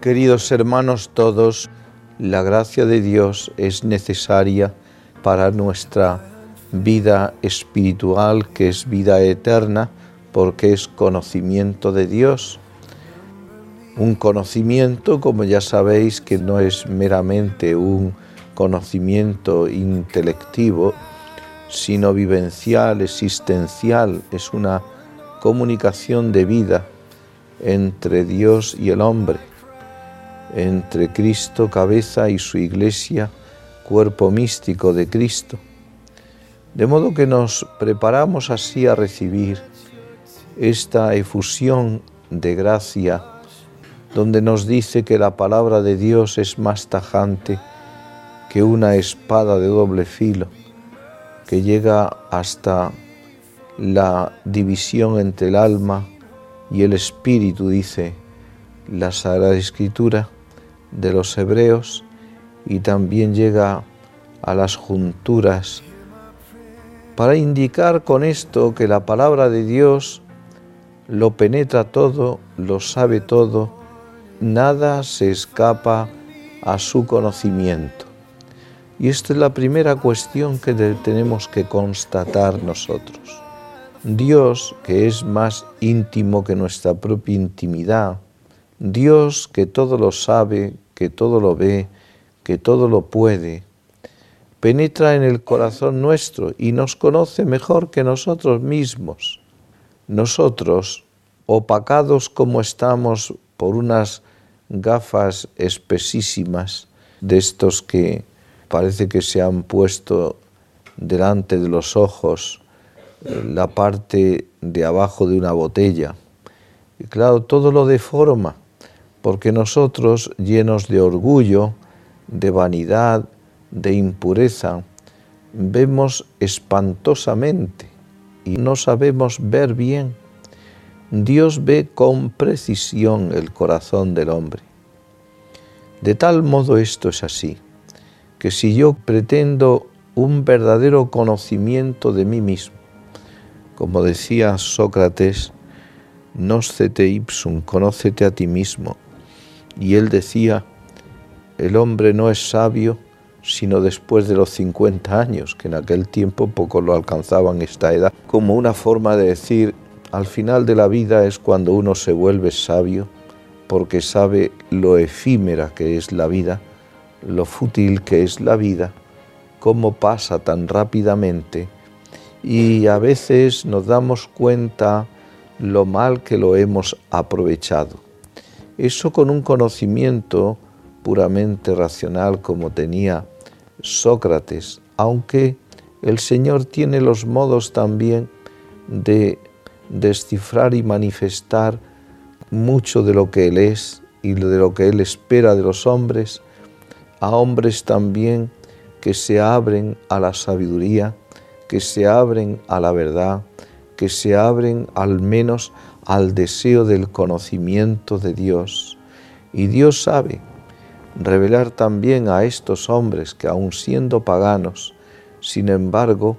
Queridos hermanos todos, la gracia de Dios es necesaria para nuestra vida espiritual, que es vida eterna, porque es conocimiento de Dios. Un conocimiento, como ya sabéis, que no es meramente un conocimiento intelectivo, sino vivencial, existencial, es una comunicación de vida entre Dios y el hombre entre Cristo, cabeza, y su iglesia, cuerpo místico de Cristo. De modo que nos preparamos así a recibir esta efusión de gracia, donde nos dice que la palabra de Dios es más tajante que una espada de doble filo, que llega hasta la división entre el alma y el espíritu, dice la Sagrada Escritura de los hebreos y también llega a las junturas para indicar con esto que la palabra de Dios lo penetra todo, lo sabe todo, nada se escapa a su conocimiento. Y esta es la primera cuestión que tenemos que constatar nosotros. Dios, que es más íntimo que nuestra propia intimidad, Dios que todo lo sabe, que todo lo ve, que todo lo puede, penetra en el corazón nuestro y nos conoce mejor que nosotros mismos. Nosotros, opacados como estamos por unas gafas espesísimas de estos que parece que se han puesto delante de los ojos la parte de abajo de una botella. Y claro, todo lo deforma porque nosotros, llenos de orgullo, de vanidad, de impureza, vemos espantosamente y no sabemos ver bien. Dios ve con precisión el corazón del hombre. De tal modo esto es así, que si yo pretendo un verdadero conocimiento de mí mismo, como decía Sócrates, Noscete ipsum, conócete a ti mismo, y él decía, el hombre no es sabio sino después de los 50 años, que en aquel tiempo poco lo alcanzaban esta edad, como una forma de decir, al final de la vida es cuando uno se vuelve sabio, porque sabe lo efímera que es la vida, lo fútil que es la vida, cómo pasa tan rápidamente, y a veces nos damos cuenta lo mal que lo hemos aprovechado. Eso con un conocimiento puramente racional como tenía Sócrates, aunque el Señor tiene los modos también de descifrar y manifestar mucho de lo que Él es y de lo que Él espera de los hombres, a hombres también que se abren a la sabiduría, que se abren a la verdad, que se abren al menos al deseo del conocimiento de Dios. Y Dios sabe revelar también a estos hombres que aun siendo paganos, sin embargo,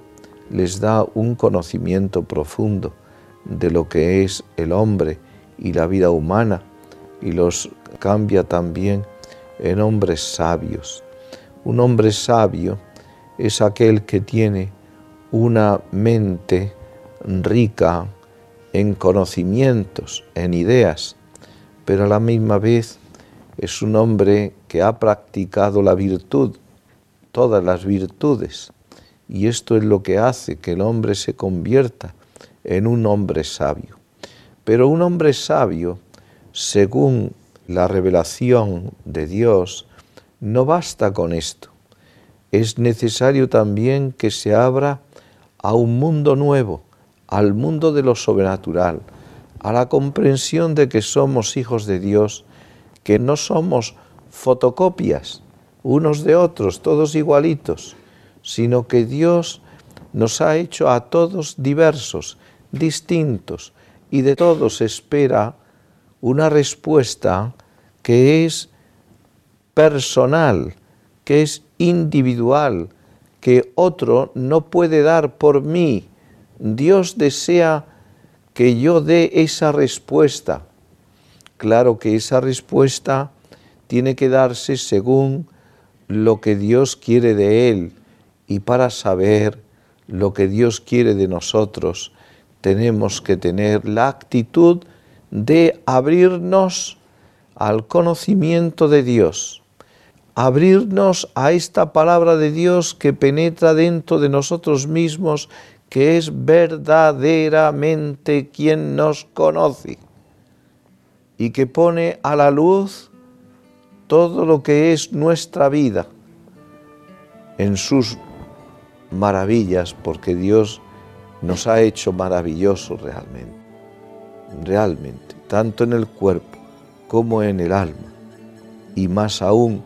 les da un conocimiento profundo de lo que es el hombre y la vida humana y los cambia también en hombres sabios. Un hombre sabio es aquel que tiene una mente rica, en conocimientos, en ideas, pero a la misma vez es un hombre que ha practicado la virtud, todas las virtudes, y esto es lo que hace que el hombre se convierta en un hombre sabio. Pero un hombre sabio, según la revelación de Dios, no basta con esto. Es necesario también que se abra a un mundo nuevo, al mundo de lo sobrenatural, a la comprensión de que somos hijos de Dios, que no somos fotocopias unos de otros, todos igualitos, sino que Dios nos ha hecho a todos diversos, distintos, y de todos espera una respuesta que es personal, que es individual, que otro no puede dar por mí, Dios desea que yo dé esa respuesta. Claro que esa respuesta tiene que darse según lo que Dios quiere de él y para saber lo que Dios quiere de nosotros tenemos que tener la actitud de abrirnos al conocimiento de Dios, abrirnos a esta palabra de Dios que penetra dentro de nosotros mismos, que es verdaderamente quien nos conoce y que pone a la luz todo lo que es nuestra vida en sus maravillas, porque Dios nos ha hecho maravillosos realmente, realmente, tanto en el cuerpo como en el alma, y más aún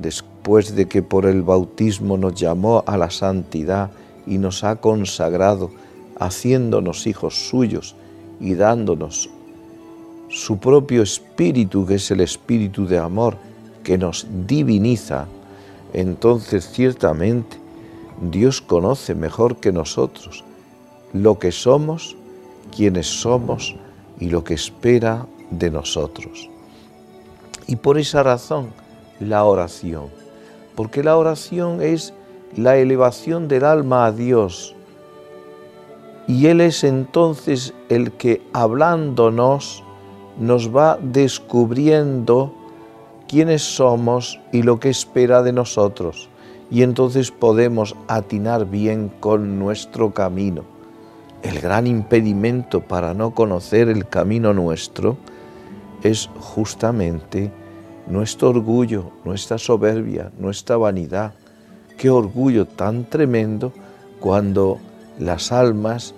después de que por el bautismo nos llamó a la santidad y nos ha consagrado, haciéndonos hijos suyos y dándonos su propio espíritu, que es el espíritu de amor, que nos diviniza, entonces ciertamente Dios conoce mejor que nosotros lo que somos, quienes somos y lo que espera de nosotros. Y por esa razón, la oración, porque la oración es la elevación del alma a Dios. Y Él es entonces el que hablándonos nos va descubriendo quiénes somos y lo que espera de nosotros. Y entonces podemos atinar bien con nuestro camino. El gran impedimento para no conocer el camino nuestro es justamente nuestro orgullo, nuestra soberbia, nuestra vanidad. Qué orgullo tan tremendo cuando las almas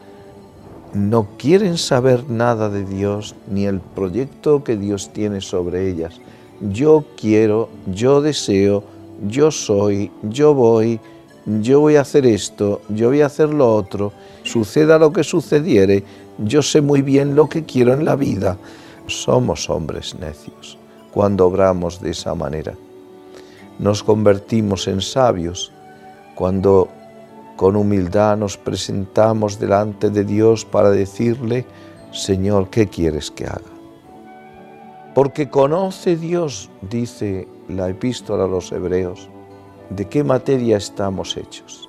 no quieren saber nada de Dios ni el proyecto que Dios tiene sobre ellas. Yo quiero, yo deseo, yo soy, yo voy, yo voy a hacer esto, yo voy a hacer lo otro, suceda lo que sucediere, yo sé muy bien lo que quiero en la vida. Somos hombres necios cuando obramos de esa manera. Nos convertimos en sabios cuando con humildad nos presentamos delante de Dios para decirle, Señor, ¿qué quieres que haga? Porque conoce Dios, dice la epístola a los hebreos, de qué materia estamos hechos.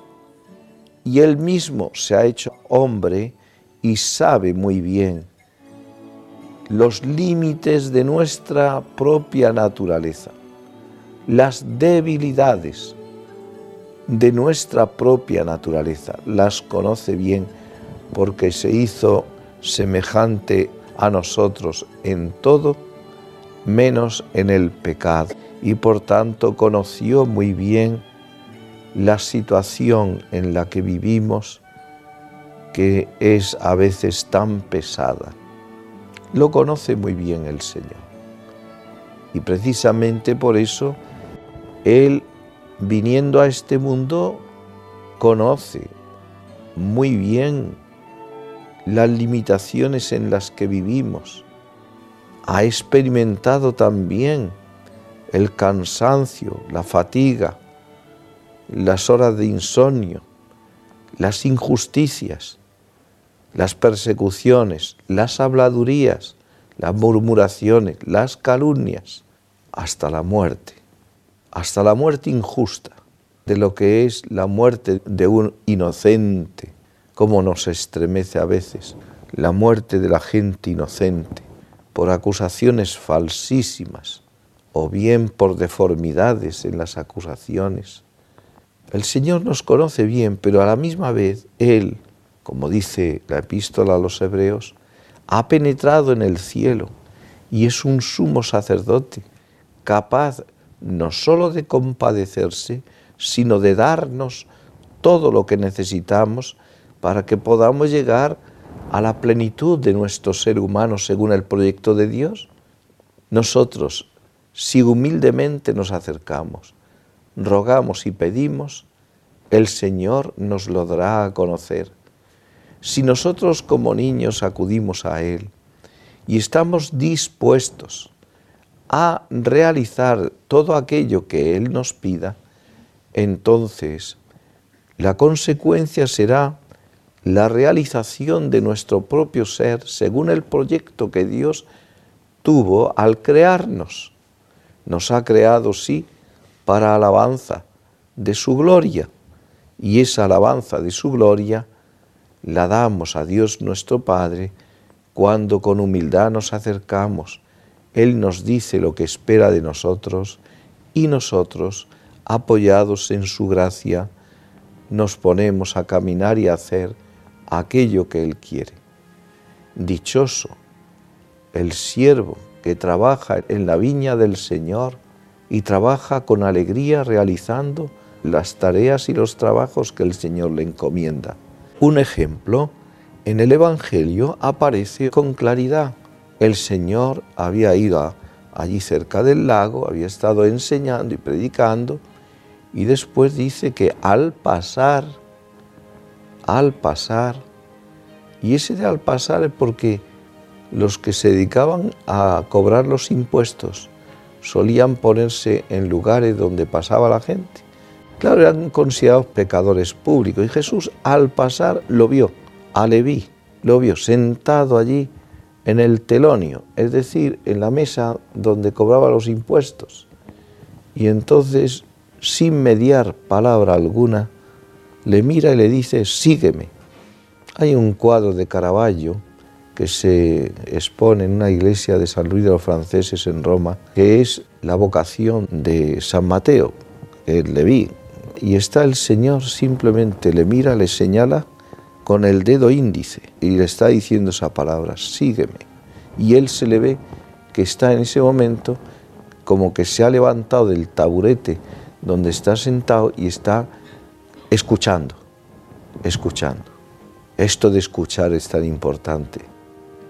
Y Él mismo se ha hecho hombre y sabe muy bien los límites de nuestra propia naturaleza, las debilidades, de nuestra propia naturaleza, las conoce bien porque se hizo semejante a nosotros en todo, menos en el pecado, y por tanto conoció muy bien la situación en la que vivimos, que es a veces tan pesada. Lo conoce muy bien el Señor. Y precisamente por eso Él viniendo a este mundo, conoce muy bien las limitaciones en las que vivimos. Ha experimentado también el cansancio, la fatiga, las horas de insomnio, las injusticias, las persecuciones, las habladurías, las murmuraciones, las calumnias, hasta la muerte hasta la muerte injusta, de lo que es la muerte de un inocente, como nos estremece a veces la muerte de la gente inocente por acusaciones falsísimas o bien por deformidades en las acusaciones. El Señor nos conoce bien, pero a la misma vez Él, como dice la epístola a los hebreos, ha penetrado en el cielo y es un sumo sacerdote capaz no sólo de compadecerse, sino de darnos todo lo que necesitamos para que podamos llegar a la plenitud de nuestro ser humano según el proyecto de Dios. Nosotros, si humildemente nos acercamos, rogamos y pedimos, el Señor nos lo dará a conocer. Si nosotros como niños acudimos a Él y estamos dispuestos a realizar todo aquello que Él nos pida, entonces la consecuencia será la realización de nuestro propio ser según el proyecto que Dios tuvo al crearnos. nos ha creado, sí, para alabanza de su gloria. Y esa alabanza de su gloria la damos a Dios nuestro Padre cuando con humildad nos acercamos. Él nos dice lo que espera de nosotros y nosotros, apoyados en su gracia, nos ponemos a caminar y a hacer aquello que Él quiere. Dichoso el siervo que trabaja en la viña del Señor y trabaja con alegría realizando las tareas y los trabajos que el Señor le encomienda. Un ejemplo, en el Evangelio aparece con claridad. El Señor había ido allí cerca del lago, había estado enseñando y predicando, y después dice que al pasar, al pasar, y ese de al pasar es porque los que se dedicaban a cobrar los impuestos solían ponerse en lugares donde pasaba la gente. Claro, eran considerados pecadores públicos y Jesús al pasar lo vio, a Leví, lo vio sentado allí en el telonio, es decir, en la mesa donde cobraba los impuestos. Y entonces, sin mediar palabra alguna, le mira y le dice, sígueme. Hay un cuadro de Caravaggio que se expone en una iglesia de San Luis de los Franceses en Roma, que es la vocación de San Mateo, el Leví. Y está el Señor, simplemente le mira, le señala con el dedo índice y le está diciendo esa palabra, sígueme. Y él se le ve que está en ese momento como que se ha levantado del taburete donde está sentado y está escuchando, escuchando. Esto de escuchar es tan importante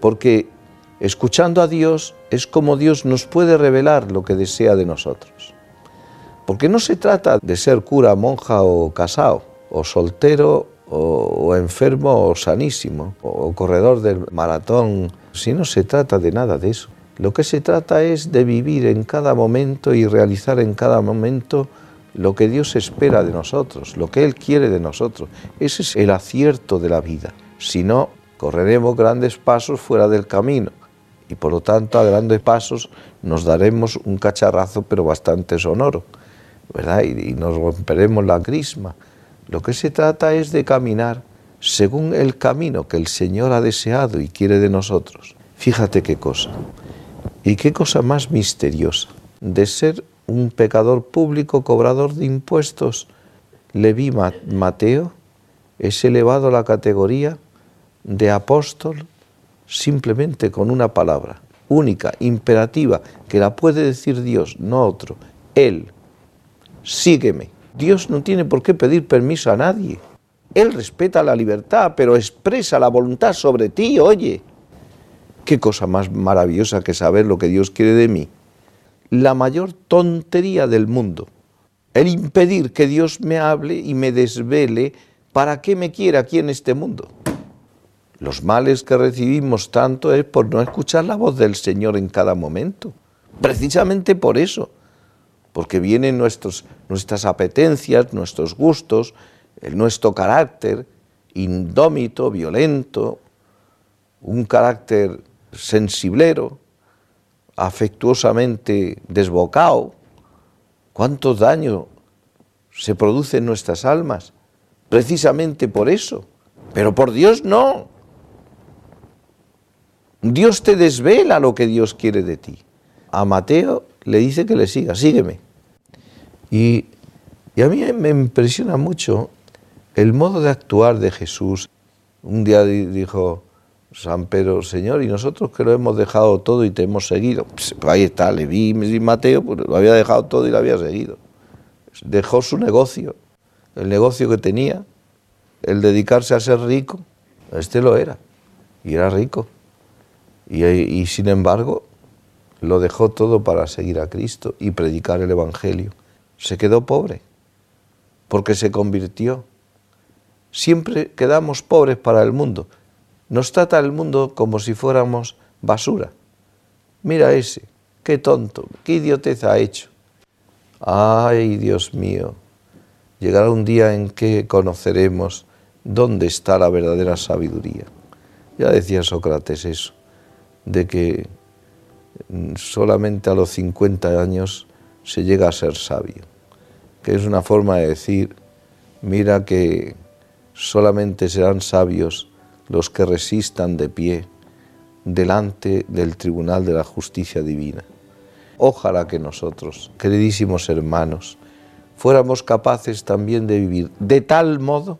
porque escuchando a Dios es como Dios nos puede revelar lo que desea de nosotros. Porque no se trata de ser cura, monja o casado, o soltero, o, enfermo o sanísimo, o corredor del maratón, si no se trata de nada de eso. Lo que se trata es de vivir en cada momento y realizar en cada momento lo que Dios espera de nosotros, lo que Él quiere de nosotros. Ese es el acierto de la vida. Si no, correremos grandes pasos fuera del camino y por lo tanto a grandes pasos nos daremos un cacharrazo pero bastante sonoro, ¿verdad? Y, nos romperemos la crisma. Lo que se trata es de caminar según el camino que el Señor ha deseado y quiere de nosotros. Fíjate qué cosa. Y qué cosa más misteriosa. De ser un pecador público, cobrador de impuestos, Leví Mateo es elevado a la categoría de apóstol simplemente con una palabra, única, imperativa, que la puede decir Dios, no otro. Él, sígueme. Dios no tiene por qué pedir permiso a nadie. Él respeta la libertad, pero expresa la voluntad sobre ti, oye. Qué cosa más maravillosa que saber lo que Dios quiere de mí. La mayor tontería del mundo. El impedir que Dios me hable y me desvele para qué me quiere aquí en este mundo. Los males que recibimos tanto es por no escuchar la voz del Señor en cada momento. Precisamente por eso, porque vienen nuestras apetencias, nuestros gustos, nuestro carácter indómito, violento, un carácter sensiblero, afectuosamente desbocado. ¿Cuánto daño se produce en nuestras almas? Precisamente por eso. Pero por Dios no. Dios te desvela lo que Dios quiere de ti. A Mateo le dice que le siga, sígueme. Y, a mí me impresiona mucho el modo de actuar de Jesús. Un día dijo San Pedro, Señor, y nosotros que lo hemos dejado todo y te hemos seguido. Pues, ahí está, le vi Mateo, pues lo había dejado todo y lo había seguido. Dejó su negocio, el negocio que tenía, el dedicarse a ser rico. Este lo era, y era rico. Y, sin embargo, lo dejó todo para seguir a Cristo y predicar el Evangelio. Se quedó pobre, porque se convirtió. Siempre quedamos pobres para el mundo. Nos trata el mundo como si fuéramos basura. Mira ese, qué tonto, qué idiotez ha hecho. Ay, Dios mío, llegará un día en que conoceremos dónde está la verdadera sabiduría. Ya decía Sócrates eso de que solamente a los 50 años se llega a ser sabio, que es una forma de decir, mira que solamente serán sabios los que resistan de pie delante del tribunal de la justicia divina. Ojalá que nosotros, queridísimos hermanos, fuéramos capaces también de vivir de tal modo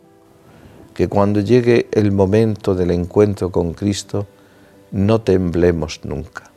que cuando llegue el momento del encuentro con Cristo no temblemos nunca,